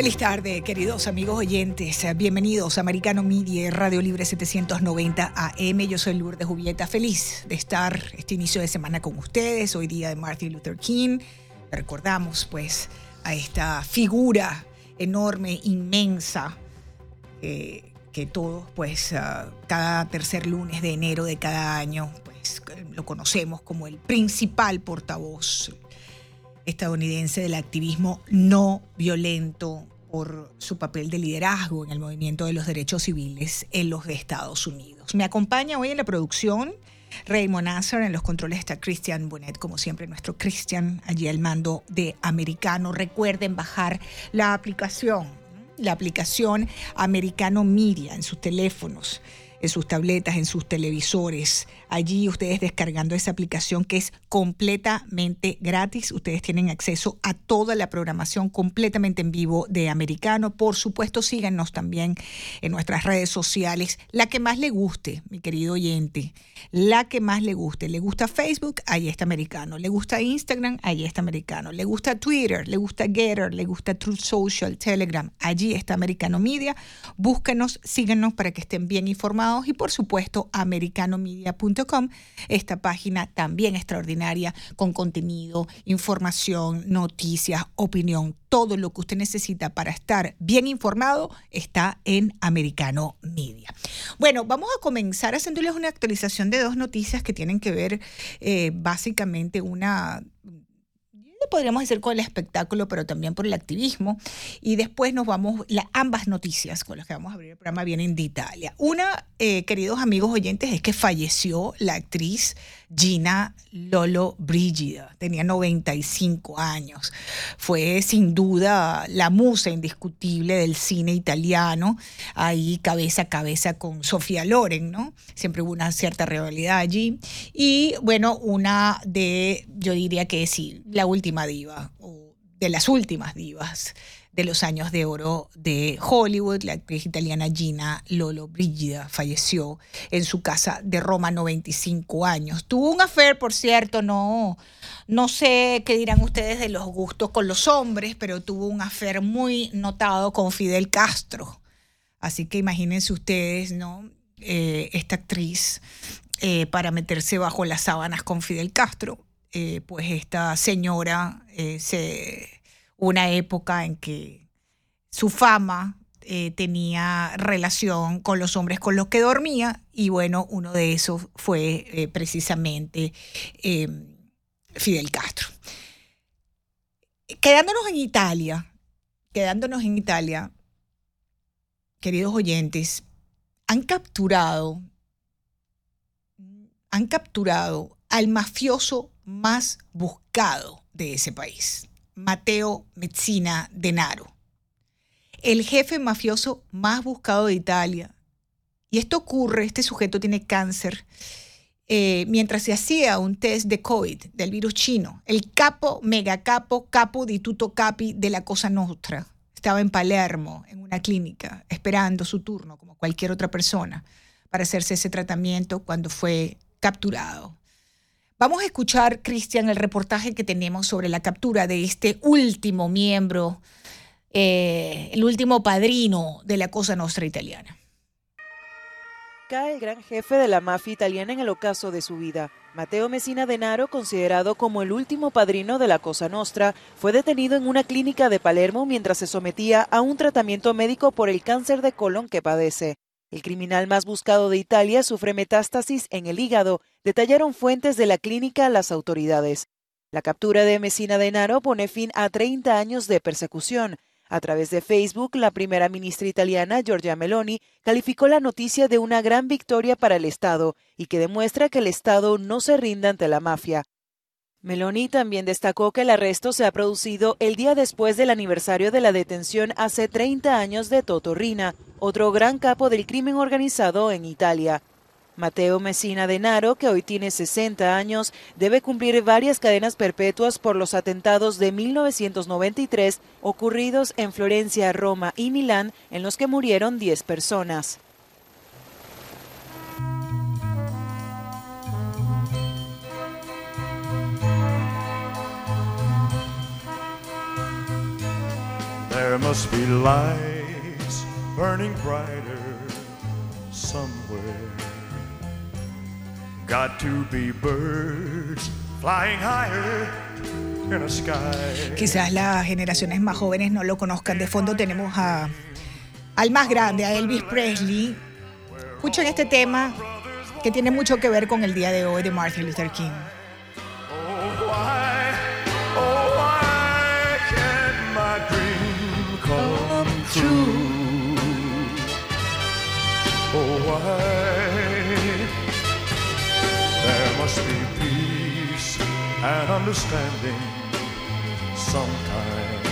Feliz tarde, queridos amigos oyentes. Bienvenidos a Americano Media, Radio Libre 790 AM. Yo soy Lourdes Jubieta. Feliz de estar este inicio de semana con ustedes. Hoy día de Martin Luther King. Recordamos, pues, a esta figura enorme, inmensa, eh, que todos, pues, uh, cada tercer lunes de enero de cada año, pues, lo conocemos como el principal portavoz estadounidense del activismo no violento por su papel de liderazgo en el movimiento de los derechos civiles en los Estados Unidos. Me acompaña hoy en la producción Raymond Nasser, en los controles está Christian Bonet, como siempre nuestro Christian allí al mando de Americano. Recuerden bajar la aplicación, la aplicación Americano Media en sus teléfonos en sus tabletas, en sus televisores. Allí ustedes descargando esa aplicación que es completamente gratis. Ustedes tienen acceso a toda la programación completamente en vivo de Americano. Por supuesto, síganos también en nuestras redes sociales. La que más le guste, mi querido oyente. La que más le guste. ¿Le gusta Facebook? Ahí está Americano. ¿Le gusta Instagram? Ahí está Americano. ¿Le gusta Twitter? ¿Le gusta Getter? ¿Le gusta Truth Social? Telegram? Allí está Americano Media. Búsquenos, síganos para que estén bien informados y por supuesto americanomedia.com, esta página también extraordinaria con contenido, información, noticias, opinión, todo lo que usted necesita para estar bien informado está en Americano Media. Bueno, vamos a comenzar haciéndoles una actualización de dos noticias que tienen que ver eh, básicamente una podríamos decir con el espectáculo, pero también por el activismo. Y después nos vamos, ambas noticias con las que vamos a abrir el programa vienen de Italia. Una, eh, queridos amigos oyentes, es que falleció la actriz Gina Lolo Brigida. Tenía 95 años. Fue sin duda la musa indiscutible del cine italiano, ahí cabeza a cabeza con Sofía Loren, ¿no? Siempre hubo una cierta rivalidad allí. Y bueno, una de, yo diría que sí, la última diva, o de las últimas divas de los años de oro de Hollywood. La actriz italiana Gina Lolo Brigida falleció en su casa de Roma, 95 años. Tuvo un affair, por cierto, no, no sé qué dirán ustedes de los gustos con los hombres, pero tuvo un affair muy notado con Fidel Castro. Así que imagínense ustedes, ¿no? Eh, esta actriz eh, para meterse bajo las sábanas con Fidel Castro. Eh, pues esta señora se una época en que su fama eh, tenía relación con los hombres con los que dormía y bueno, uno de esos fue eh, precisamente em, Fidel Castro. Quedándonos en Italia, quedándonos en Italia, queridos oyentes, han capturado, han capturado al mafioso más buscado de ese país. Mateo Mezzina Denaro, el jefe mafioso más buscado de Italia. Y esto ocurre, este sujeto tiene cáncer, eh, mientras se hacía un test de COVID del virus chino. El capo, megacapo, capo di tutto capi de la Cosa Nostra. Estaba en Palermo, en una clínica, esperando su turno, como cualquier otra persona, para hacerse ese tratamiento cuando fue capturado. Vamos a escuchar, Cristian, el reportaje que tenemos sobre la captura de este último miembro, eh, el último padrino de la Cosa Nostra italiana. Cae el gran jefe de la mafia italiana en el ocaso de su vida. Matteo Messina Denaro, considerado como el último padrino de la Cosa Nostra, fue detenido en una clínica de Palermo mientras se sometía a un tratamiento médico por el cáncer de colon que padece. El criminal más buscado de Italia sufre metástasis en el hígado, detallaron fuentes de la clínica a las autoridades. La captura de Messina Denaro pone fin a 30 años de persecución. A través de Facebook, la primera ministra italiana, Giorgia Meloni, calificó la noticia de una gran victoria para el Estado y que demuestra que el Estado no se rinde ante la mafia. Meloni también destacó que el arresto se ha producido el día después del aniversario de la detención hace 30 años de Toto Rina, otro gran capo del crimen organizado en Italia. Mateo Messina Denaro, que hoy tiene 60 años, debe cumplir varias cadenas perpetuas por los atentados de 1993 ocurridos en Florencia, Roma y Milán, en los que murieron 10 personas. There must be lights burning brighter somewhere. Got to be birds flying higher in a sky. Quizás las generaciones más jóvenes no lo conozcan. De fondo tenemos a, al más grande, a Elvis Presley. Escuchen este tema que tiene mucho que ver con el día de hoy de Martin Luther King. Oh, why? There must be peace and understanding sometime.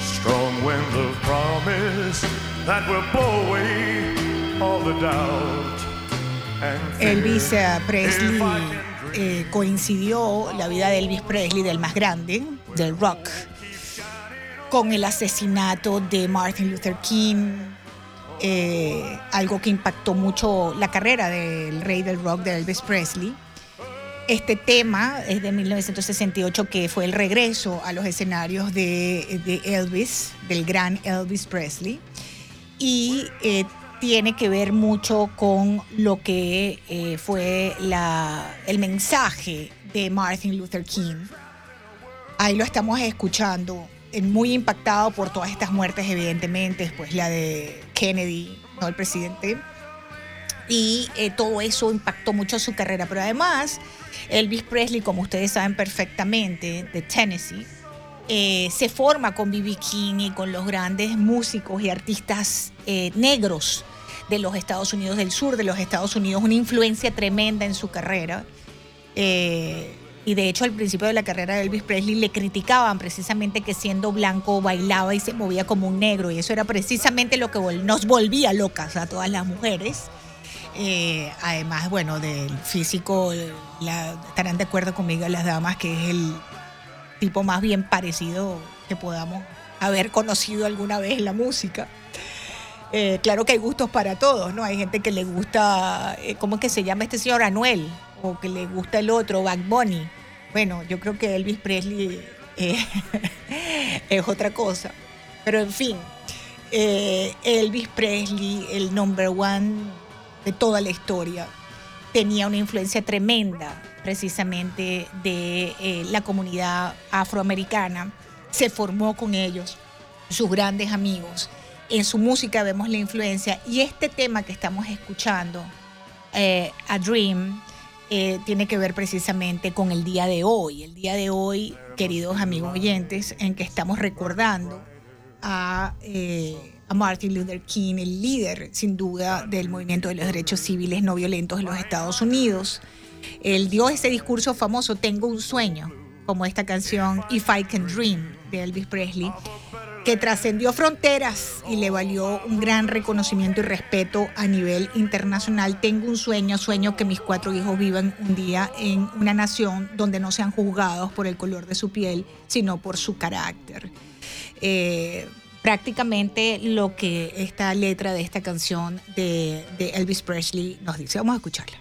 Strong winds of promise that will blow away all the doubt. Elvis Presley eh, coincidió la vida de Elvis Presley, del más grande, del rock, con el asesinato de Martin Luther King, eh, algo que impactó mucho la carrera del rey del rock de Elvis Presley. Este tema es de 1968, que fue el regreso a los escenarios de, Elvis, del gran Elvis Presley y eh, tiene que ver mucho con lo que eh, fue la, el mensaje de Martin Luther King. Ahí lo estamos escuchando, muy impactado por todas estas muertes, evidentemente, después la de Kennedy, ¿no? el presidente. Y eh, todo eso impactó mucho su carrera. Pero además, Elvis Presley, como ustedes saben perfectamente, de Tennessee, eh, se forma con B.B. King y con los grandes músicos y artistas eh, negros de los Estados Unidos, del sur de los Estados Unidos, una influencia tremenda en su carrera. Eh, y de hecho al principio de la carrera de Elvis Presley le criticaban precisamente que siendo blanco bailaba y se movía como un negro y eso era precisamente lo que nos volvía locas a todas las mujeres. Eh, además, bueno, del físico, estarán de acuerdo conmigo las damas que es el tipo más bien parecido que podamos haber conocido alguna vez en la música. Eh, claro que hay gustos para todos, ¿no? Hay gente que le gusta, eh, ¿cómo es que se llama este señor Anuel? O que le gusta el otro, Bad Bunny. Bueno, yo creo que Elvis Presley eh, es otra cosa. Pero en fin, eh, Elvis Presley, el number one de toda la historia, tenía una influencia tremenda precisamente de eh, la comunidad afroamericana. Se formó con ellos, sus grandes amigos. En su música vemos la influencia y este tema que estamos escuchando, eh, A Dream, eh, tiene que ver precisamente con el día de hoy. El día de hoy, queridos amigos oyentes, en que estamos recordando a, eh, Martin Luther King, el líder sin duda del movimiento de los derechos civiles no violentos en los Estados Unidos. Él dio ese discurso famoso, Tengo un sueño, como esta canción If I Can Dream de Elvis Presley, que trascendió fronteras y le valió un gran reconocimiento y respeto a nivel internacional. Tengo un sueño, sueño que mis cuatro hijos vivan un día en una nación donde no sean juzgados por el color de su piel, sino por su carácter. Eh, prácticamente lo que esta letra de esta canción de, de Elvis Presley nos dice. Vamos a escucharla.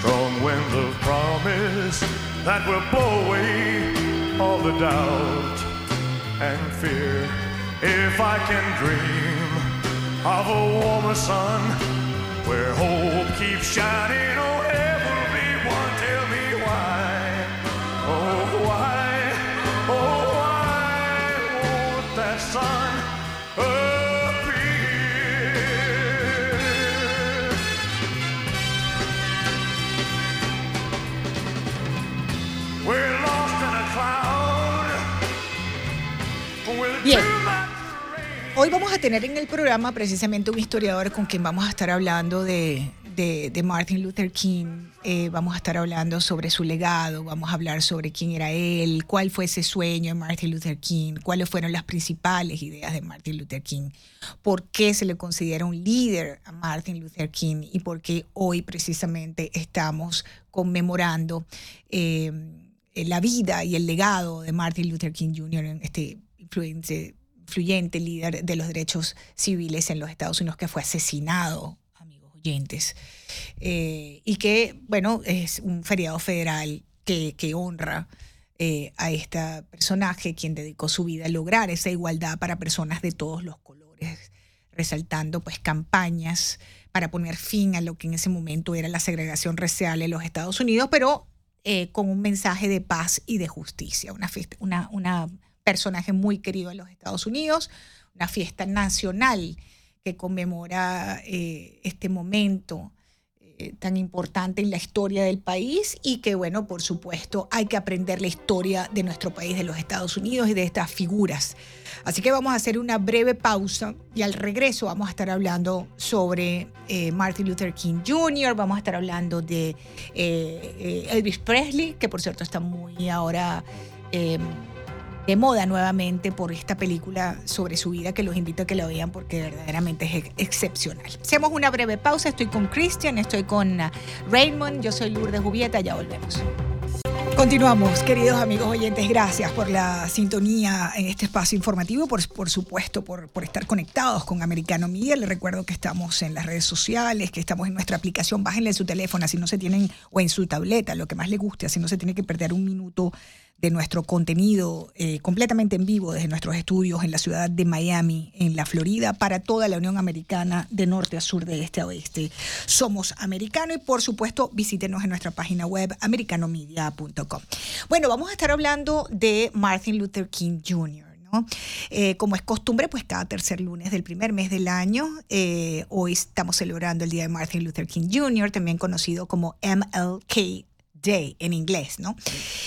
Strong winds of promise that will blow away all the doubt and fear. If I can dream of a warmer sun where hope keeps shining, oh heavenly Hoy vamos a tener en el programa precisamente un historiador con quien vamos a estar hablando de, de- Martin Luther King. Eh, vamos a estar hablando sobre su legado, vamos a hablar sobre quién era él, cuál fue ese sueño de Martin Luther King, cuáles fueron las principales ideas de Martin Luther King, por qué se le considera un líder a Martin Luther King y por qué hoy precisamente estamos conmemorando eh, la vida y el legado de Martin Luther King Jr., este influente influyente líder de los derechos civiles en los Estados Unidos que fue asesinado, amigos oyentes, eh, y que, bueno, es un feriado federal que, honra eh, a este personaje, quien dedicó su vida a lograr esa igualdad para personas de todos los colores, resaltando pues campañas para poner fin a lo que en ese momento era la segregación racial en los Estados Unidos, pero eh, con un mensaje de paz y de justicia. Una, una personaje muy querido en los Estados Unidos, una fiesta nacional que conmemora eh, este momento eh, tan importante en la historia del país y que, bueno, por supuesto, hay que aprender la historia de nuestro país, de los Estados Unidos y de estas figuras. Así que vamos a hacer una breve pausa y al regreso vamos a estar hablando sobre eh, Martin Luther King Jr., vamos a estar hablando de Elvis Presley, que por cierto está muy ahora de moda nuevamente por esta película sobre su vida que los invito a que la vean porque verdaderamente es excepcional. Hacemos una breve pausa, estoy con Christian, estoy con uh, Raymond, yo soy Lourdes Jubieta, ya volvemos. Continuamos, queridos amigos oyentes, gracias por la sintonía en este espacio informativo, por, por supuesto, por, por, estar conectados con Americano Media. Les recuerdo que estamos en las redes sociales, que estamos en nuestra aplicación, bájenle en su teléfono, si no se tienen, o en su tableta, lo que más les guste, así no se tiene que perder un minuto de nuestro contenido eh, completamente en vivo desde nuestros estudios en la ciudad de Miami, en la Florida, para toda la Unión Americana de norte a sur, de este a oeste. Somos americano y por supuesto visítenos en nuestra página web americanomedia.com. Bueno, vamos a estar hablando de Martin Luther King Jr. Eh, como es costumbre, pues cada tercer lunes del primer mes del año, eh, hoy estamos celebrando el Día de Martin Luther King Jr., también conocido como MLK Day en inglés, ¿no?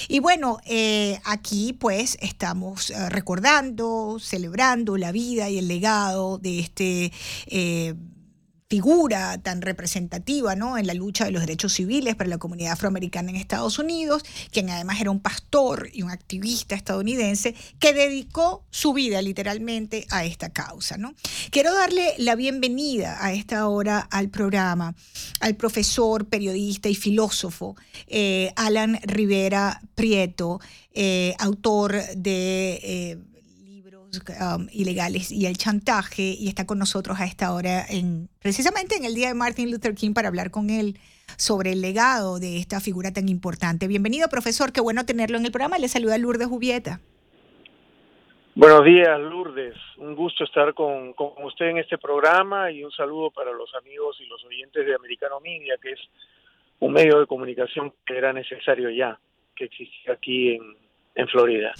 Y bueno, eh, aquí pues estamos eh, recordando, celebrando la vida y el legado de este eh, figura tan representativa en la lucha de los derechos civiles para la comunidad afroamericana en Estados Unidos, quien además era un pastor y un activista estadounidense que dedicó su vida literalmente a esta causa. Quiero darle la bienvenida a esta hora al programa al profesor, periodista y filósofo eh, Alan Rivera Prieto, eh, autor de... Eh, Um, ilegales y el chantaje y está con nosotros a esta hora en precisamente en el día de Martin Luther King para hablar con él sobre el legado de esta figura tan importante. Bienvenido, profesor, qué bueno tenerlo en el programa. Le saluda Lourdes Jubieta. Buenos días, Lourdes. Un gusto estar con, con, usted en este programa y un saludo para los amigos y los oyentes de Americano Media, que es un medio de comunicación que era necesario ya, que existía aquí en, en Florida.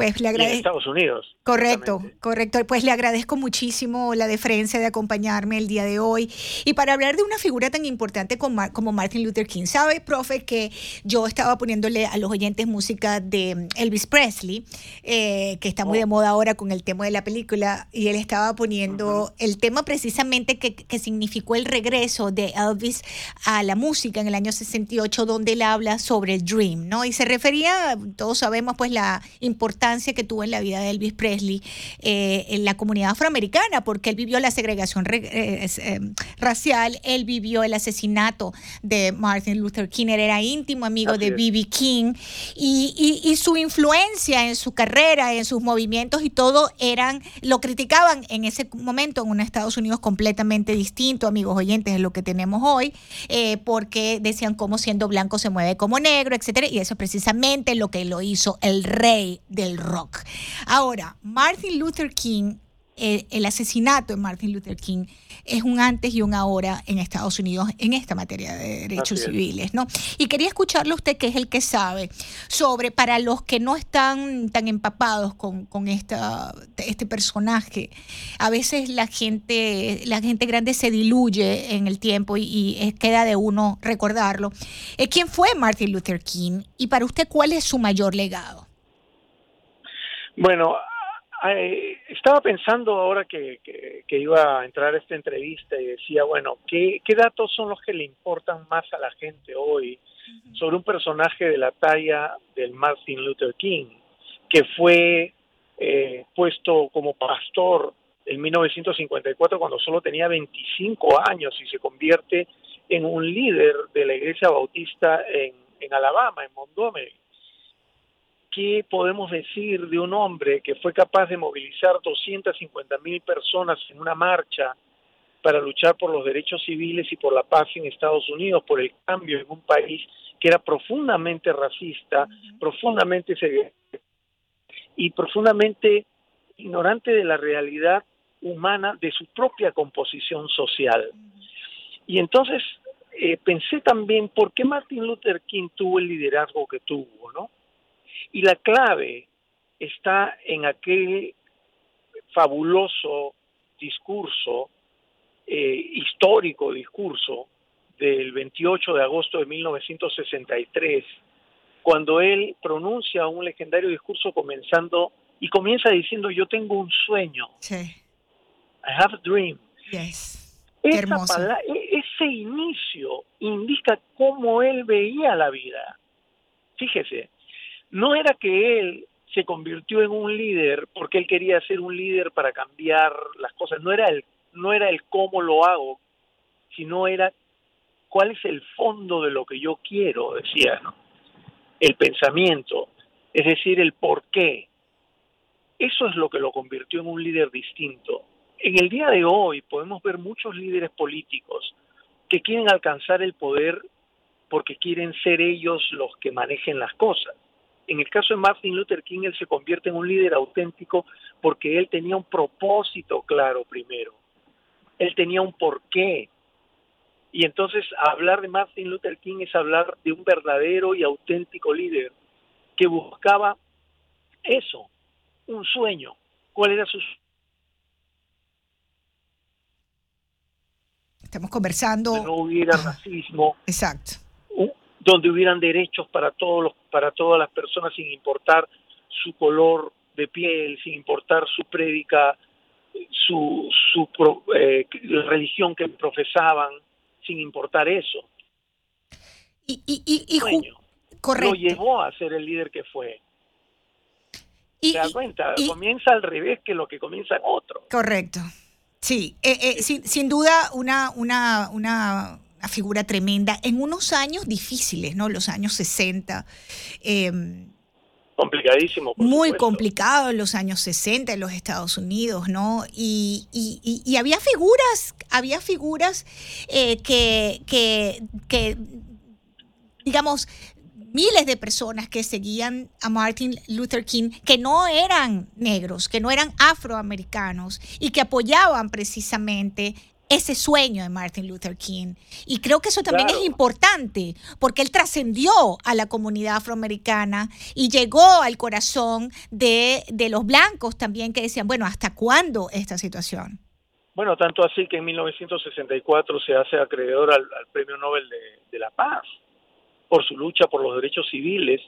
Pues le agradezco. Estados Unidos. Correcto, correcto. Pues le agradezco muchísimo la deferencia de acompañarme el día de hoy y para hablar de una figura tan importante como, Martin Luther King. Sabe, profe, que yo estaba poniéndole a los oyentes música de Elvis Presley, eh, que está muy de oh. moda ahora con el tema de la película, y él estaba poniendo el tema precisamente que, que significó el regreso de Elvis a la música en el año 68, donde él habla sobre el Dream, ¿no? Y se refería, todos sabemos, pues la importancia que tuvo en la vida de Elvis Presley eh, en la comunidad afroamericana, porque él vivió la segregación eh, eh, racial, él vivió el asesinato de Martin Luther King, él era íntimo amigo de B.B. King, y, y, su influencia en su carrera, en sus movimientos y todo, eran, lo criticaban en ese momento en un Estados Unidos completamente distinto, amigos oyentes, de lo que tenemos hoy, porque decían cómo siendo blanco se mueve como negro, etcétera, y eso es precisamente lo que lo hizo el rey del rock. Ahora, Martin Luther King, el, asesinato de Martin Luther King es un antes y un ahora en Estados Unidos en esta materia de derechos civiles, ¿no? Y quería escucharle usted, que es el que sabe, sobre, para los que no están tan empapados con, con esta, este personaje, a veces la gente, la gente grande se diluye en el tiempo y, queda de uno recordarlo. Eh, ¿Quién fue Martin Luther King? Y para usted, ¿cuál es su mayor legado? Bueno, estaba pensando ahora que, que, iba a entrar a esta entrevista y decía, bueno, ¿qué, ¿qué datos son los que le importan más a la gente hoy sobre un personaje de la talla del Martin Luther King, que fue eh, puesto como pastor en 1954 cuando solo tenía 25 años y se convierte en un líder de la iglesia bautista en, en Alabama, en Montgomery? ¿Qué podemos decir de un hombre que fue capaz de movilizar 250 mil personas en una marcha para luchar por los derechos civiles y por la paz en Estados Unidos, por el cambio en un país que era profundamente racista, profundamente y profundamente ignorante de la realidad humana de su propia composición social. Y entonces eh, pensé también por qué Martin Luther King tuvo el liderazgo que tuvo, ¿no? Y la clave está en aquel fabuloso discurso, eh, histórico discurso del 28 de agosto de 1963, cuando él pronuncia un legendario discurso comenzando y comienza diciendo yo tengo un sueño. Sí. I have a dream. Yes. Esa e, ese inicio indica cómo él veía la vida. Fíjese, no era que él se convirtió en un líder porque él quería ser un líder para cambiar las cosas, no era el no era el cómo lo hago, sino era cuál es el fondo de lo que yo quiero, decía, ¿no? El pensamiento, es decir, el por qué. Eso es lo que lo convirtió en un líder distinto. En el día de hoy podemos ver muchos líderes políticos que quieren alcanzar el poder porque quieren ser ellos los que manejen las cosas. En el caso de Martin Luther King, él se convierte en un líder auténtico porque él tenía un propósito claro primero. Él tenía un porqué. Y entonces hablar de Martin Luther King es hablar de un verdadero y auténtico líder que buscaba eso, un sueño. ¿Cuál era su Estamos conversando. no hubiera racismo. Exacto. Donde hubieran derechos para todos los, para todas las personas sin importar su color de piel, sin importar su prédica, su, su eh, religión que profesaban, sin importar eso. Y, y, y, Lo llevó a ser el líder que fue. ¿Te das cuenta? comienza al revés que lo que comienza en otro. Correcto. Sí, eh, eh, sin, sin, duda una, una, una, figura tremenda en unos años difíciles, ¿no? Los años 60. Em, Complicadísimo. muy complicado en los años 60 en los Estados Unidos, ¿no? Y, y, y, había figuras, había figuras eh, que, que, que, digamos, miles de personas que seguían a Martin Luther King, que no eran negros, que no eran afroamericanos y que apoyaban precisamente ese sueño de Martin Luther King. Y creo que eso también es importante, porque él trascendió a la comunidad afroamericana y llegó al corazón de, los blancos también que decían, bueno, ¿hasta cuándo esta situación? Bueno, tanto así que en 1964 se hace acreedor al, Premio Nobel de la Paz por su lucha por los derechos civiles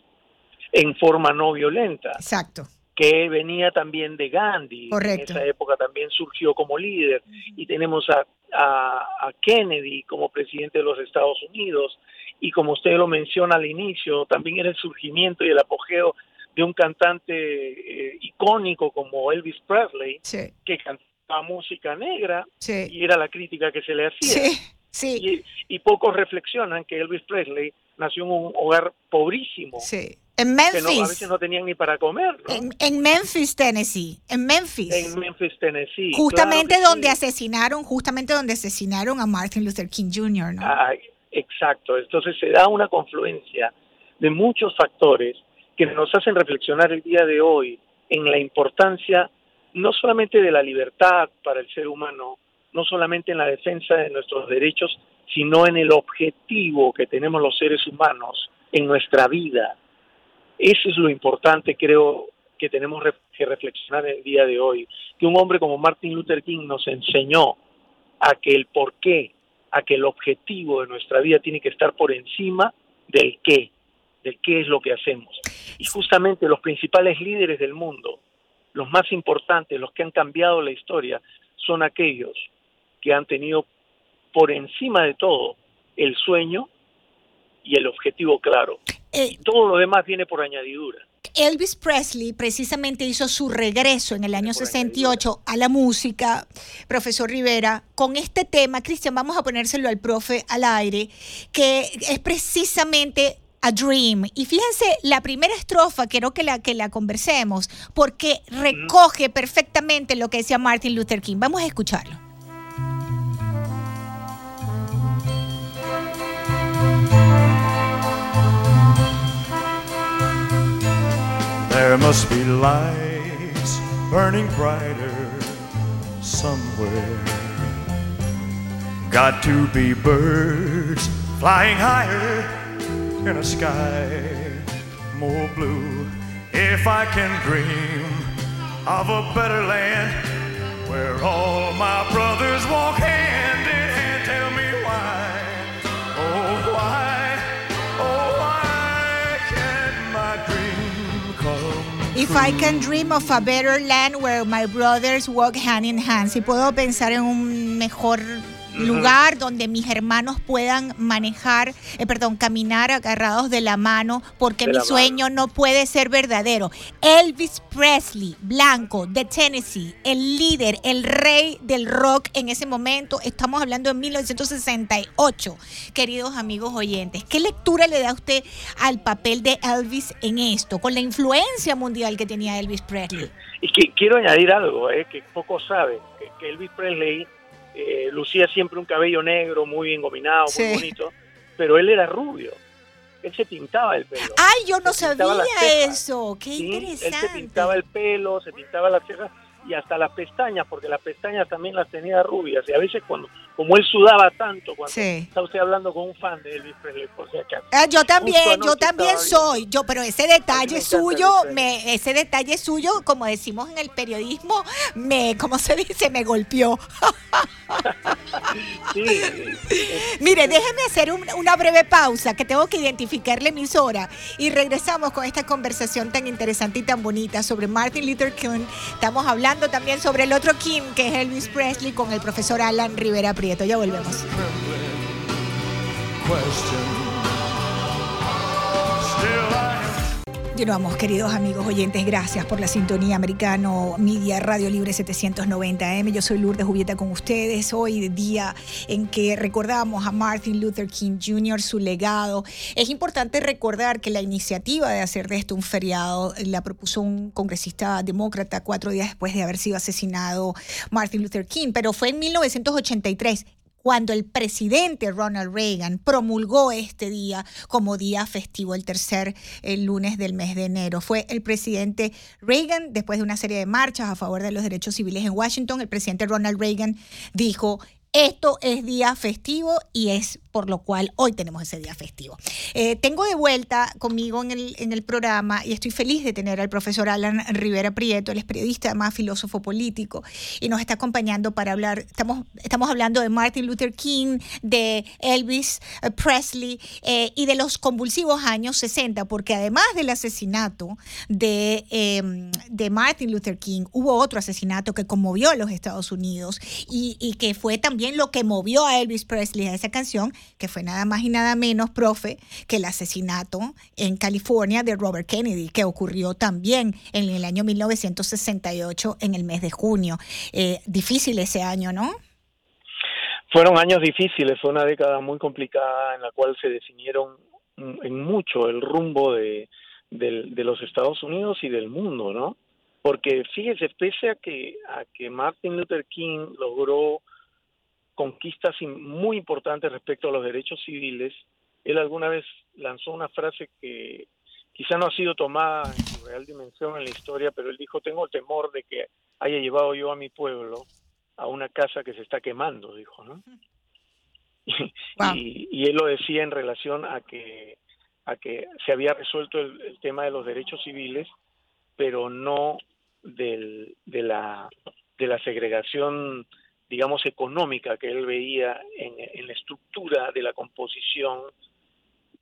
en forma no violenta. Exacto. Que venía también de Gandhi. Correcto. En esa época también surgió como líder. Y tenemos a, a, Kennedy como presidente de los Estados Unidos. Y como usted lo menciona al inicio, también era el surgimiento y el apogeo de un cantante eh, icónico como Elvis Presley, que cantaba música negra y era la crítica que se le hacía. Sí. Y, y, pocos reflexionan que Elvis Presley nació en un hogar pobrísimo. Sí. En Memphis. Que a veces no tenían ni para comer. En, Memphis, Tennessee. En Memphis. En Memphis, Tennessee. Justamente donde asesinaron, justamente donde asesinaron a Martin Luther King Jr., ¿no? exacto. Entonces se da una confluencia de muchos factores que nos hacen reflexionar el día de hoy en la importancia no solamente de la libertad para el ser humano, no solamente en la defensa de nuestros derechos, sino en el objetivo que tenemos los seres humanos en nuestra vida. Eso es lo importante, creo, que tenemos que reflexionar el día de hoy. Que un hombre como Martin Luther King nos enseñó a que el porqué, a que el objetivo de nuestra vida tiene que estar por encima del qué, del qué es lo que hacemos. Y justamente los principales líderes del mundo, los más importantes, los que han cambiado la historia, son aquellos que han tenido por encima de todo el sueño y el objetivo claro. Eh, todo lo demás viene por añadidura. Elvis Presley precisamente hizo su regreso en el año 68 a la música, profesor Rivera, con este tema, Cristian, vamos a ponérselo al profe al aire, que es precisamente a Dream. Y fíjense, la primera estrofa, quiero que la, que la conversemos, porque recoge perfectamente lo que decía Martin Luther King. Vamos a escucharlo. There must be lights burning brighter somewhere. Got to be birds flying higher in a sky more blue. If I can dream of a better land where all my brothers walk hand in If I can dream of a better land where my brothers walk hand in hand. Si puedo pensar en un mejor lugar donde mis hermanos puedan manejar, eh, perdón, caminar agarrados de la mano, porque De mi sueño no puede ser verdadero. Elvis Presley, blanco, de Tennessee, el líder, el rey del rock en ese momento, estamos hablando de 1968, queridos amigos oyentes. ¿Qué lectura le da usted al papel de Elvis en esto, con la influencia mundial que tenía Elvis Presley? Y que quiero añadir algo, eh, que pocos saben, que, que Elvis Presley eh, lucía siempre un cabello negro, muy engominado, Sí. muy bonito, pero él era rubio. Él se pintaba el pelo. Ay, yo no sabía eso. Qué Sí, Él interesante. se pintaba el pelo, se pintaba las cejas y hasta las pestañas, porque las pestañas también las tenía rubias. Y a veces, cuando como él sudaba tanto, cuando Sí. está usted hablando con un fan de Elvis Presley, por si acaso. Ah, yo también, yo también estaba soy, yo, pero ese detalle me suyo, me, ese detalle suyo, como decimos en el periodismo, me, ¿cómo se dice? Me golpeó. Sí, Mire, déjeme hacer un- una breve pausa, que tengo que identificar la emisora y regresamos con esta conversación tan interesante y tan bonita sobre Martin Luther King. Estamos hablando también sobre el otro Kim, que es Elvis Presley, con el profesor Alan Rivera Prieto. Ya volvemos. Continuamos, queridos amigos oyentes. Gracias por la sintonía americano Media Radio Libre 790M. Yo soy Lourdes Jubieta con ustedes. Hoy, día en que recordamos a Martin Luther King Jr., su legado. Es importante recordar que la iniciativa de hacer de esto un feriado la propuso un congresista demócrata cuatro días después de haber sido asesinado Martin Luther King, pero fue en 1983 cuando el presidente Ronald Reagan promulgó este día como día festivo, el tercer el lunes del mes de enero. Fue el presidente Reagan, después de una serie de marchas a favor de los derechos civiles en Washington, el presidente Ronald Reagan dijo, esto es día festivo y es por lo cual hoy tenemos ese día festivo. Eh, tengo de vuelta conmigo en el, en el programa y estoy feliz de tener al profesor Alan Rivera Prieto, él es periodista, además filósofo político, y nos está acompañando para hablar, estamos, estamos hablando de Martin Luther King, de Elvis eh, Presley eh, y de los convulsivos años 60, porque además del asesinato de, eh, de Martin Luther King, hubo otro asesinato que conmovió a los Estados Unidos y, y que fue también lo que movió a Elvis Presley a esa canción, que fue nada más y nada menos, profe, que el asesinato en California de Robert Kennedy, que ocurrió también en el año 1968, en el mes de junio. Eh, difícil ese año, ¿no? Fueron años difíciles, fue una década muy complicada en la cual se definieron en mucho el rumbo de, de los Estados Unidos y del mundo, ¿no? Porque fíjese, pese a que, a que Martin Luther King logró conquistas muy importantes respecto a los derechos civiles, él alguna vez lanzó una frase que quizá no ha sido tomada en su real dimensión en la historia, pero él dijo, tengo temor de que haya llevado yo a mi pueblo a una casa que se está quemando, dijo, ¿no? Wow. Y, y él lo decía en relación a que a que se había resuelto el, el tema de los derechos civiles, pero no del, de la de la segregación, digamos, económica que él veía en, la estructura de la composición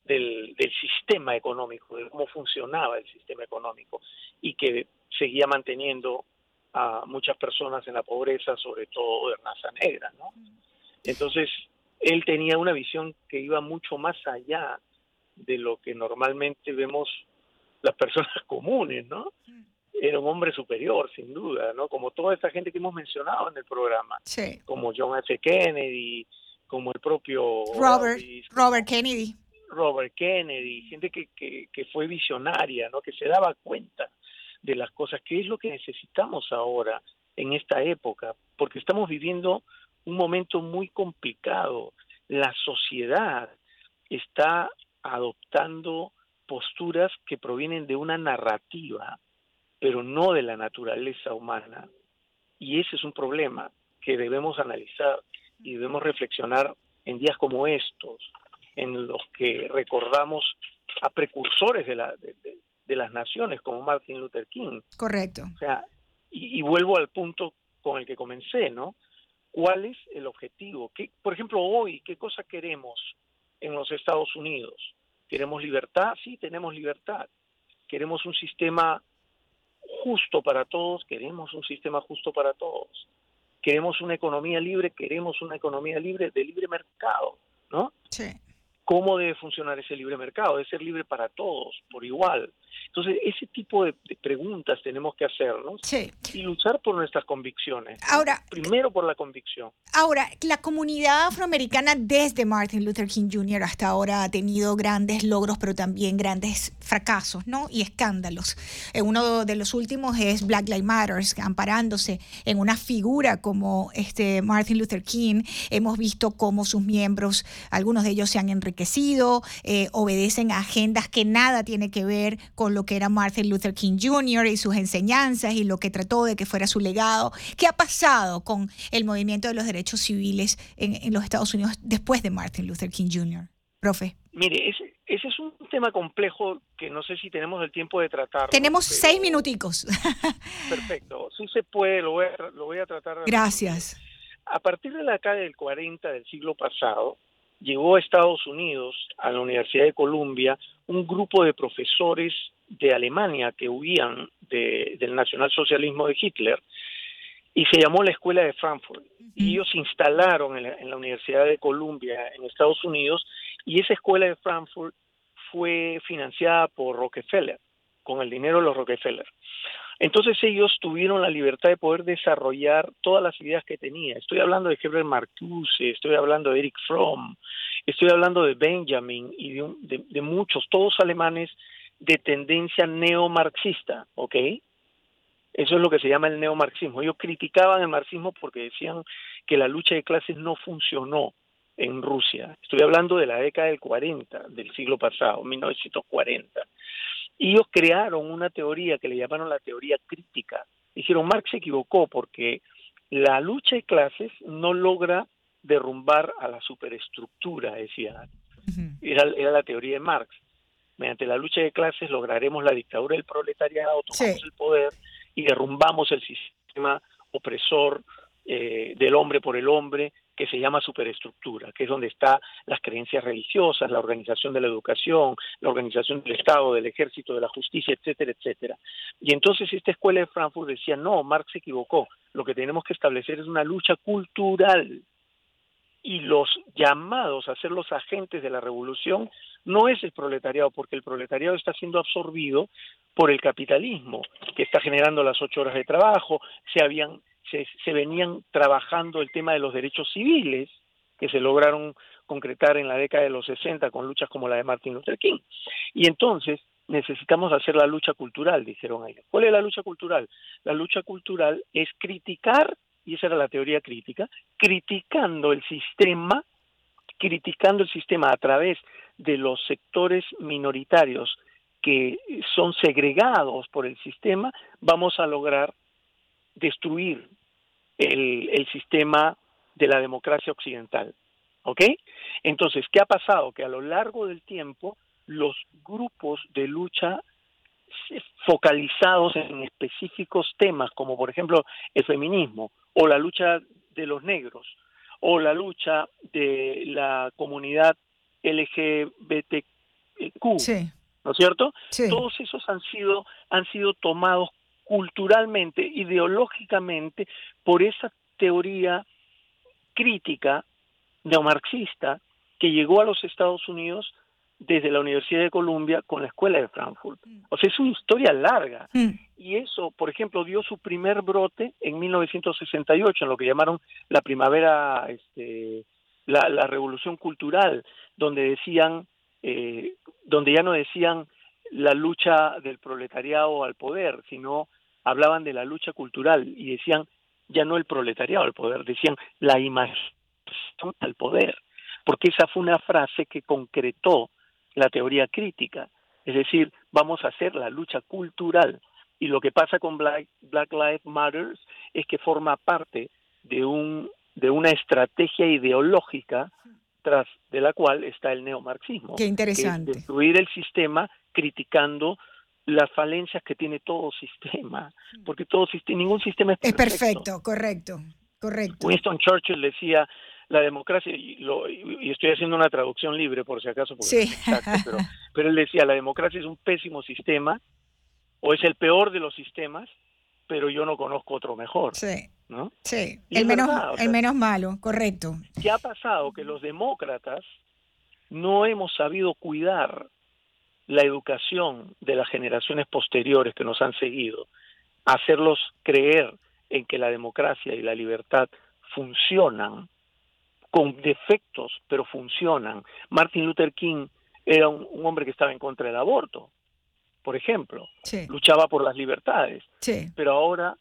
del, del sistema económico, de cómo funcionaba el sistema económico y que seguía manteniendo a muchas personas en la pobreza, sobre todo de raza negra, ¿no? Entonces, él tenía una visión que iba mucho más allá de lo que normalmente vemos las personas comunes, ¿no? Era un hombre superior, sin duda, ¿no? Como toda esta gente que hemos mencionado en el programa, Sí. como John F. Kennedy, como el propio Robert, Robert Kennedy. Robert Kennedy, gente que, que, que fue visionaria, ¿no? que se daba cuenta de las cosas, que es lo que necesitamos ahora en esta época, porque estamos viviendo un momento muy complicado. La sociedad está adoptando posturas que provienen de una narrativa, pero no de la naturaleza humana. Y ese es un problema que debemos analizar y debemos reflexionar en días como estos, en los que recordamos a precursores de, la, de, las naciones como Martin Luther King. Correcto. O sea, y, y, vuelvo al punto con el que comencé, ¿no? ¿Cuál es el objetivo? ¿Qué, por ejemplo, hoy, ¿qué cosa queremos en los Estados Unidos? ¿Queremos libertad? Sí, tenemos libertad. ¿Queremos un sistema justo para todos? Queremos un sistema justo para todos. ¿Queremos una economía libre? Queremos una economía libre de libre mercado, ¿no? Sí. ¿Cómo debe funcionar ese libre mercado? Debe ser libre para todos, por igual. Entonces, ese tipo de, preguntas tenemos que hacernos sí. y luchar por nuestras convicciones. Ahora, primero por la convicción. Ahora, la comunidad afroamericana desde Martin Luther King Jr. hasta ahora ha tenido grandes logros, pero también grandes fracasos, ¿no? Y escándalos. Eh, uno de los últimos es Black Lives Matter, amparándose en una figura como este Martin Luther King. Hemos visto cómo sus miembros, algunos de ellos se han enriquecido, eh, obedecen a agendas que nada tiene que ver con lo que era Martin Luther King Jr. y sus enseñanzas y lo que trató de que fuera su legado. ¿Qué ha pasado con el movimiento de los derechos civiles en, los Estados Unidos después de Martin Luther King Jr.? Profe. Mire, ese, ese es un tema complejo que no sé si tenemos el tiempo de tratar. Tenemos seis minuticos. Perfecto, sí se puede, lo voy a, lo voy a tratar. Gracias. A partir de la década del 40 del siglo pasado, llegó a Estados Unidos, a la Universidad de Columbia, un grupo de profesores de Alemania que huían del nacionalsocialismo de Hitler y se llamó la Escuela de Frankfurt. Y ellos se instalaron en la, Universidad de Columbia en Estados Unidos y esa Escuela de Frankfurt fue financiada por Rockefeller, con el dinero de los Rockefeller. Entonces ellos tuvieron la libertad de poder desarrollar todas las ideas que tenía. Estoy hablando de Herbert Marcuse, estoy hablando de Eric Fromm, estoy hablando de Benjamin y de, de muchos, todos alemanes de tendencia neomarxista, ¿ok? Eso es lo que se llama el neomarxismo. Ellos criticaban el marxismo porque decían que la lucha de clases no funcionó en Rusia. Estoy hablando de la década del 40, del siglo pasado, 1940. Y ellos crearon una teoría que le llamaron la teoría crítica. Dijeron, Marx se equivocó porque la lucha de clases no logra derrumbar a la superestructura, decía. era, era la teoría de Marx. Mediante la lucha de clases lograremos la dictadura del proletariado, tomamos el poder y derrumbamos el sistema opresor eh, del hombre por el hombre que se llama superestructura, que es donde están las creencias religiosas, la organización de la educación, la organización del Estado, del ejército, de la justicia, etcétera, etcétera. Y entonces esta escuela de Frankfurt decía, no, Marx se equivocó, lo que tenemos que establecer es una lucha cultural y los llamados a ser los agentes de la revolución no es el proletariado, porque el proletariado está siendo absorbido por el capitalismo, que está generando las ocho horas de trabajo, se habían, se, se venían trabajando el tema de los derechos civiles, que se lograron concretar en la década de los 60 con luchas como la de Martin Luther King. Y entonces necesitamos hacer la lucha cultural, dijeron ellos. ¿Cuál es la lucha cultural? La lucha cultural es criticar y esa era la teoría crítica, criticando el sistema, criticando el sistema a través de los sectores minoritarios que son segregados por el sistema, vamos a lograr destruir el, el sistema de la democracia occidental. ¿Ok? Entonces, ¿qué ha pasado? Que a lo largo del tiempo los grupos de lucha focalizados en específicos temas, como por ejemplo el feminismo o la lucha de los negros o la lucha de la comunidad LGBTQ, ¿no es cierto? Todos esos han sido han sido tomados culturalmente, ideológicamente por esa teoría crítica neomarxista que llegó a los Estados Unidos desde la Universidad de Columbia con la Escuela de Frankfurt. Mm. O sea, es una historia larga. Mm. Y eso, por ejemplo, dio su primer brote en 1968, en lo que llamaron la primavera, este, la, la revolución cultural, donde decían, eh, donde ya no decían la lucha del proletariado al poder, sino hablaban de la lucha cultural y decían ya no el proletariado al poder, decían la imaginación al poder, porque esa fue una frase que concretó la teoría crítica. Es decir, vamos a hacer la lucha cultural. Y lo que pasa con Black, Black Lives Matter es que forma parte de, un, de una estrategia ideológica tras de la cual está el neomarxismo. Qué interesante. destruir el sistema criticando las falencias que tiene todo sistema, porque todo ningún sistema es perfecto. Es perfecto, correcto, correcto. Winston Churchill decía, la democracia, y, lo, y, estoy haciendo una traducción libre por si acaso, sí. pero, pero él decía, la democracia es un pésimo sistema, o es el peor de los sistemas, pero yo no conozco otro mejor. Sí. ¿no? Sí, el menos, el menos malo, correcto. ¿Qué ha pasado? Que los demócratas no hemos sabido cuidar la educación de las generaciones posteriores que nos han seguido, hacerlos creer en que la democracia y la libertad funcionan con defectos, pero funcionan. Martin Luther King era un, hombre que estaba en contra del aborto, por ejemplo, luchaba por las libertades, pero ahora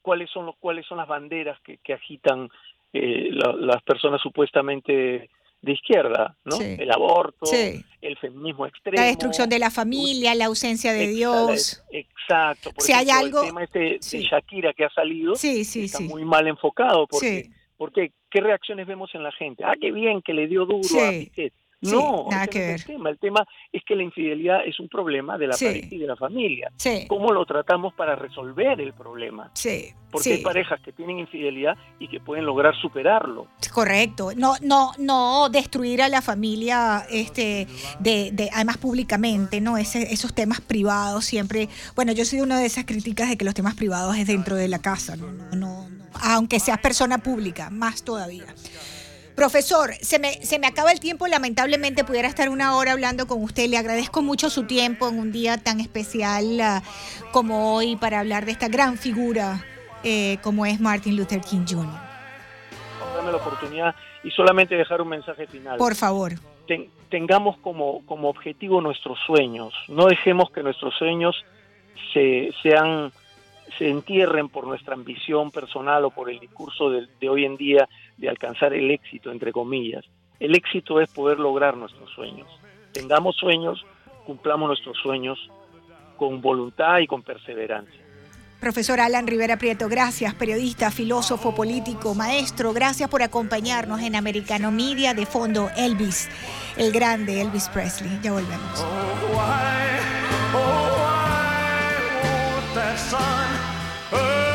cuáles son los cuáles son las banderas que, agitan eh, las personas supuestamente de izquierda, ¿no? El aborto, el feminismo extremo, la destrucción de la familia, la ausencia de Dios. Exacto. Por si hay algo, el tema este de Shakira que ha salido está muy mal enfocado porque, porque qué reacciones vemos en la gente. Ah, qué bien que le dio duro a Piquet. No, nada que ver. el tema. El tema es que la infidelidad es un problema de la pareja y de la familia. ¿Cómo lo tratamos para resolver el problema? Sí. Porque hay parejas que tienen infidelidad y que pueden lograr superarlo. Correcto. No, no, no destruir a la familia, este, de, de además públicamente, ¿no? Ese, esos temas privados siempre. Bueno, yo soy una de esas críticas de que los temas privados es dentro de la casa, no, no, no aunque seas persona pública, más todavía. Profesor, se me, se me acaba el tiempo, lamentablemente pudiera estar una hora hablando con usted. Le agradezco mucho su tiempo en un día tan especial ah, como hoy para hablar de esta gran figura eh, como es Martin Luther King Jr. Dame la oportunidad y solamente dejar un mensaje final. Por favor. tengamos como, como objetivo nuestros sueños, no dejemos que nuestros sueños se, sean se entierren por nuestra ambición personal o por el discurso de, hoy en día de alcanzar el éxito, entre comillas. El éxito es poder lograr nuestros sueños. Tengamos sueños, cumplamos nuestros sueños con voluntad y con perseverancia. Profesor Alan Rivera Prieto, gracias, periodista, filósofo, político, maestro, gracias por acompañarnos en Americano Media de fondo Elvis, el grande Elvis Presley. Ya volvemos. Oh, oh,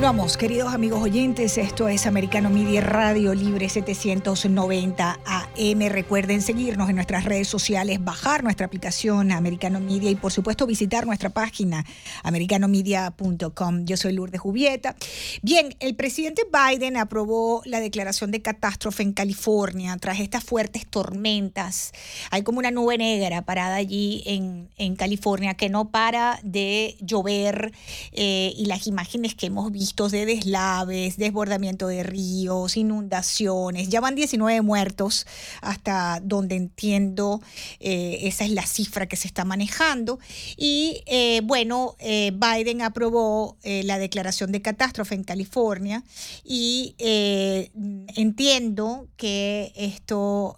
Continuamos, queridos amigos oyentes. Esto es Americano Media Radio Libre 790 AM. Recuerden seguirnos en nuestras redes sociales, bajar nuestra aplicación Americano Media y, por supuesto, visitar nuestra página americanomedia.com. Yo soy Lourdes Jubieta. Bien, el presidente Biden aprobó la declaración de catástrofe en California tras estas fuertes tormentas. Hay como una nube negra parada allí en, en California que no para de llover eh, y las imágenes que hemos de deslaves, desbordamiento de ríos, inundaciones. Ya van 19 muertos hasta donde entiendo, eh, esa es la cifra que se está manejando. Y eh, bueno, eh, Biden aprobó la declaración de catástrofe en California y entiendo que esto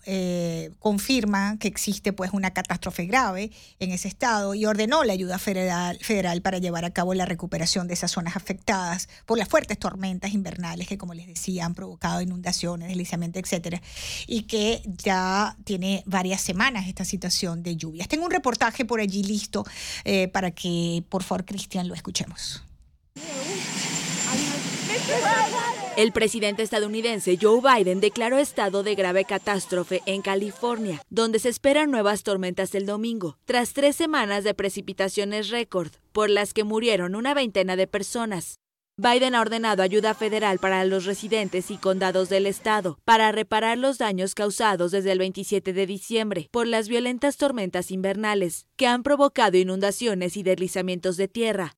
confirma que existe pues una catástrofe grave en ese estado y ordenó la ayuda federal, federal para llevar a cabo la recuperación de esas zonas afectadas por las fuertes tormentas invernales que, como les decía, han provocado inundaciones, deslizamiento, etcétera, y que ya tiene varias semanas esta situación de lluvias. Tengo un reportaje por allí listo eh, para que, por favor, Cristian, lo escuchemos. El presidente estadounidense Joe Biden declaró estado de grave catástrofe en California, donde se esperan nuevas tormentas el domingo, tras tres semanas de precipitaciones récord, por las que murieron una veintena de personas. Biden ha ordenado ayuda federal para los residentes y condados del estado para reparar los daños causados desde el 27 de diciembre por las violentas tormentas invernales que han provocado inundaciones y deslizamientos de tierra.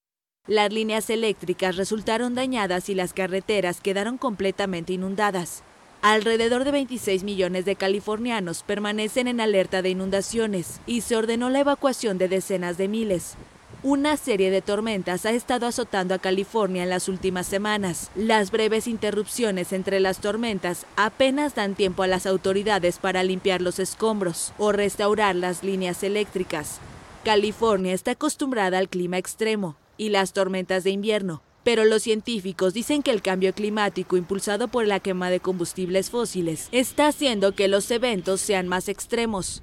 Las líneas eléctricas resultaron dañadas y las carreteras quedaron completamente inundadas. Alrededor de 26 millones de californianos permanecen en alerta de inundaciones y se ordenó la evacuación de decenas de miles. Una serie de tormentas ha estado azotando a California en las últimas semanas. Las breves interrupciones entre las tormentas apenas dan tiempo a las autoridades para limpiar los escombros o restaurar las líneas eléctricas. California está acostumbrada al clima extremo y las tormentas de invierno, pero los científicos dicen que el cambio climático impulsado por la quema de combustibles fósiles está haciendo que los eventos sean más extremos.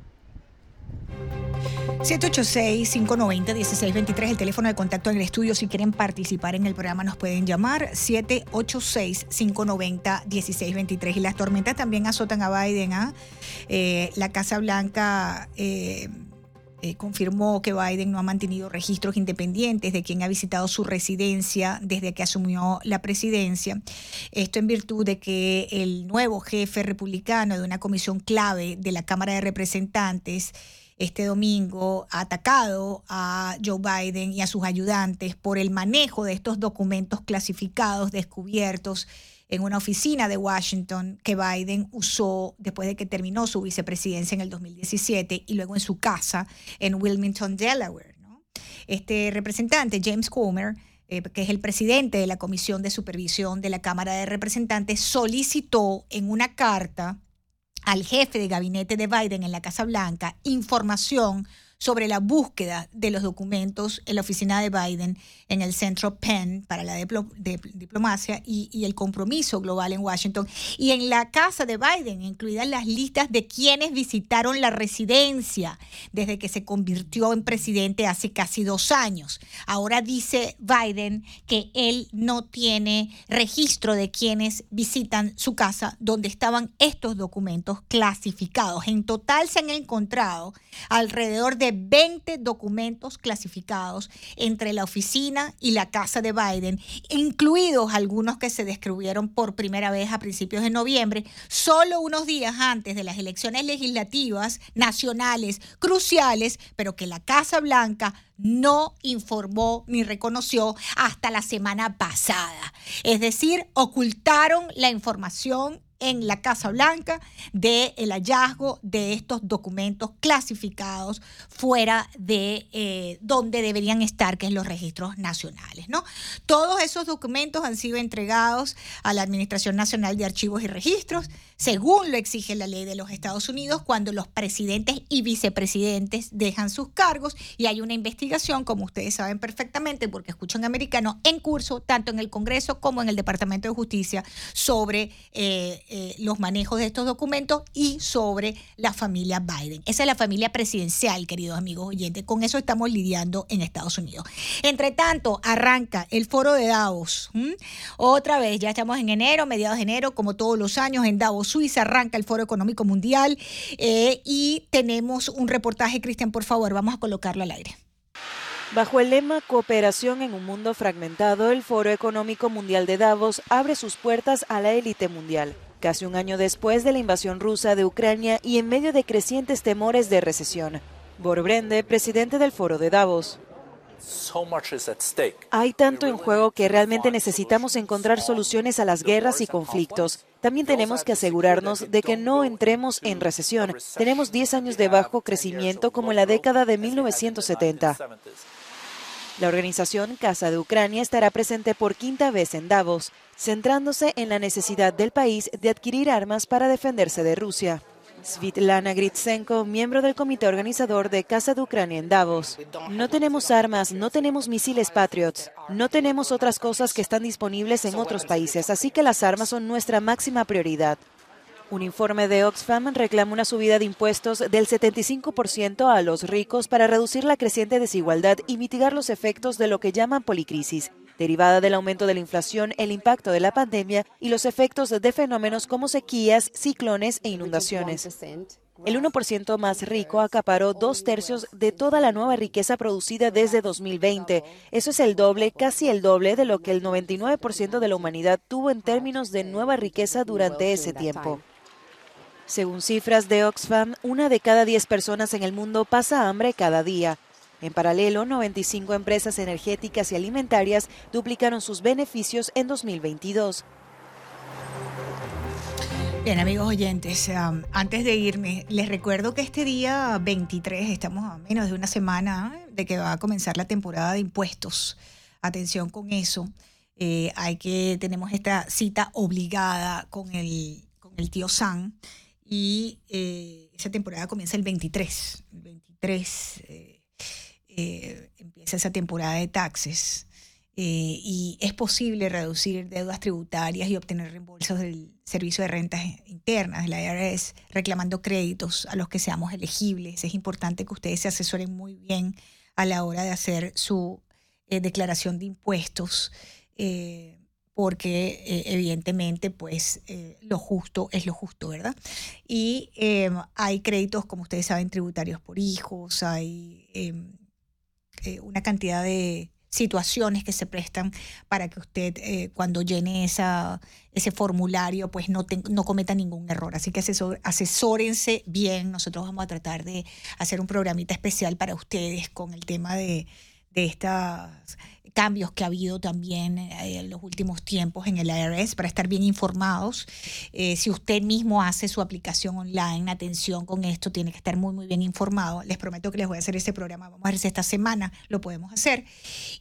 786-590-1623, el teléfono de contacto en el estudio. Si quieren participar en el programa, nos pueden llamar 786-590-1623. Y las tormentas también azotan a Biden. ¿ah? Eh, la Casa Blanca. Eh, eh, confirmó que Biden no ha mantenido registros independientes de quien ha visitado su residencia desde que asumió la presidencia. Esto en virtud de que el nuevo jefe republicano de una comisión clave de la Cámara de Representantes este domingo ha atacado a Joe Biden y a sus ayudantes por el manejo de estos documentos clasificados descubiertos en una oficina de Washington que Biden usó después de que terminó su vicepresidencia en el 2017 y luego en su casa en Wilmington, Delaware. Este representante, James Comer, eh, que es el presidente de la Comisión de Supervisión de la Cámara de Representantes, solicitó en una carta al jefe de gabinete de Biden en la Casa Blanca información sobre la búsqueda de los documentos en la oficina de Biden en el Centro Penn para la diplomacia y, el compromiso global en Washington y en la casa de Biden, incluidas las listas de quienes visitaron la residencia desde que se convirtió en presidente hace casi dos años. Ahora dice Biden que él no tiene registro de quienes visitan su casa donde estaban estos documentos clasificados. En total se han encontrado alrededor de 20 documentos clasificados entre la oficina y la casa de Biden, incluidos algunos que se descubrieron por primera vez a principios de noviembre, solo unos días antes de las elecciones legislativas nacionales cruciales, pero que la Casa Blanca no informó ni reconoció hasta la semana pasada. Es decir, ocultaron la información en la Casa Blanca del el hallazgo de estos documentos clasificados fuera de eh, donde deberían estar, que es los registros nacionales. ¿no? Todos esos documentos han sido entregados a la Administración Nacional de Archivos y Registros, según lo exige la ley de los Estados Unidos, cuando los presidentes y vicepresidentes dejan sus cargos y hay una investigación, como ustedes saben perfectamente, porque escuchan americano, en curso, tanto en el Congreso como en el Departamento de Justicia, sobre eh, eh, los manejos de estos documentos y sobre la familia Biden. Esa es la familia presidencial, queridos amigos oyentes. Con eso estamos lidiando en Estados Unidos. Entre tanto, arranca el foro de Davos. Otra vez, ya estamos en enero, mediados de enero, como todos los años, en Davos, Suiza, arranca el foro económico mundial. Eh, y tenemos un reportaje, Cristian, por favor, vamos a colocarlo al aire. Bajo el lema Cooperación en un mundo fragmentado, el Foro Económico Mundial de Davos abre sus puertas a la élite mundial casi un año después de la invasión rusa de Ucrania y en medio de crecientes temores de recesión. Borbrende, presidente del Foro de Davos. Hay tanto en juego que realmente necesitamos encontrar soluciones a las guerras y conflictos. También tenemos que asegurarnos de que no entremos en recesión. Tenemos 10 años de bajo crecimiento como en la década de 1970. La organización Casa de Ucrania estará presente por quinta vez en Davos centrándose en la necesidad del país de adquirir armas para defenderse de Rusia. Svitlana Gritsenko, miembro del comité organizador de Casa de Ucrania en Davos. No tenemos armas, no tenemos misiles Patriots, no tenemos otras cosas que están disponibles en otros países, así que las armas son nuestra máxima prioridad. Un informe de Oxfam reclama una subida de impuestos del 75% a los ricos para reducir la creciente desigualdad y mitigar los efectos de lo que llaman policrisis, derivada del aumento de la inflación, el impacto de la pandemia y los efectos de fenómenos como sequías, ciclones e inundaciones. El 1% más rico acaparó dos tercios de toda la nueva riqueza producida desde 2020. Eso es el doble, casi el doble de lo que el 99% de la humanidad tuvo en términos de nueva riqueza durante ese tiempo. Según cifras de Oxfam, una de cada diez personas en el mundo pasa hambre cada día. En paralelo, 95 empresas energéticas y alimentarias duplicaron sus beneficios en 2022. Bien, amigos oyentes, um, antes de irme, les recuerdo que este día 23, estamos a menos de una semana, de que va a comenzar la temporada de impuestos. Atención con eso. Eh, hay que, tenemos esta cita obligada con el, con el tío San y eh, esa temporada comienza el 23. El 23 empieza esa temporada de taxes. y es posible reducir deudas tributarias y obtener reembolsos del Servicio de Rentas Internas, de la IRS, reclamando créditos a los que seamos elegibles. Es importante que ustedes se asesoren muy bien a la hora de hacer su eh, declaración de impuestos, eh, porque eh, evidentemente pues lo justo es lo justo, ¿verdad? Y em, hay créditos, como ustedes saben, tributarios por hijos, hay em, una cantidad de situaciones que se prestan para que usted eh, cuando llene esa, ese formulario pues no, no cometa ningún error. Así que asesórense bien. Nosotros vamos a tratar de hacer un programita especial para ustedes con el tema de, de estas cambios que ha habido también eh, en los últimos tiempos en el IRS para estar bien informados. Eh, si usted mismo hace su aplicación online, atención con esto, tiene que estar muy, muy bien informado. Les prometo que les voy a hacer ese programa. Vamos a ver si esta semana lo podemos hacer.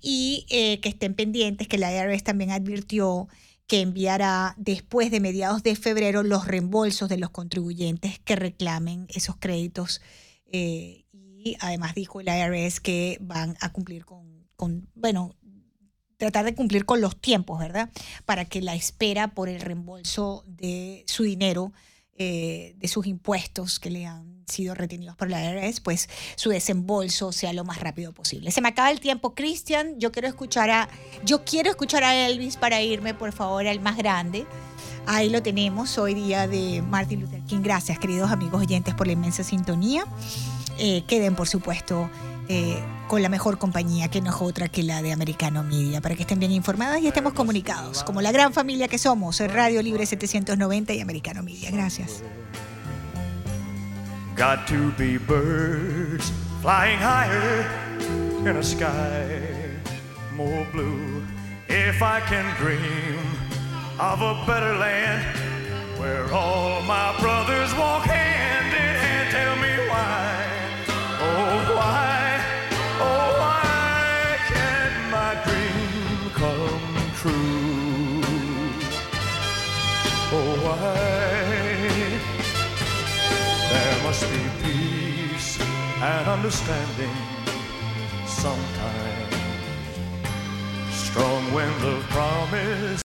Y eh, que estén pendientes, que la IRS también advirtió que enviará después de mediados de febrero los reembolsos de los contribuyentes que reclamen esos créditos. y además dijo el IRS que van a cumplir con bueno, tratar de cumplir con los tiempos, ¿verdad? Para que la espera por el reembolso de su dinero, eh, de sus impuestos que le han sido retenidos por la IRS, pues su desembolso sea lo más rápido posible. Se me acaba el tiempo, Cristian. Yo quiero escuchar a, yo quiero escuchar a Elvis para irme, por favor, al más grande. Ahí lo tenemos, hoy día de Martin Luther King. Gracias, queridos amigos oyentes, por la inmensa sintonía. Eh, queden, por supuesto, eh, con la mejor compañía que no es otra que la de Americano Media, para que estén bien informadas y estemos comunicados, como la gran familia que somos, Radio Libre 790 y Americano Media. Gracias. Got to be birds flying higher in a sky more blue. If I can dream of a better land where all my brothers walk hand in There must be peace and understanding sometime. Strong wind of promise.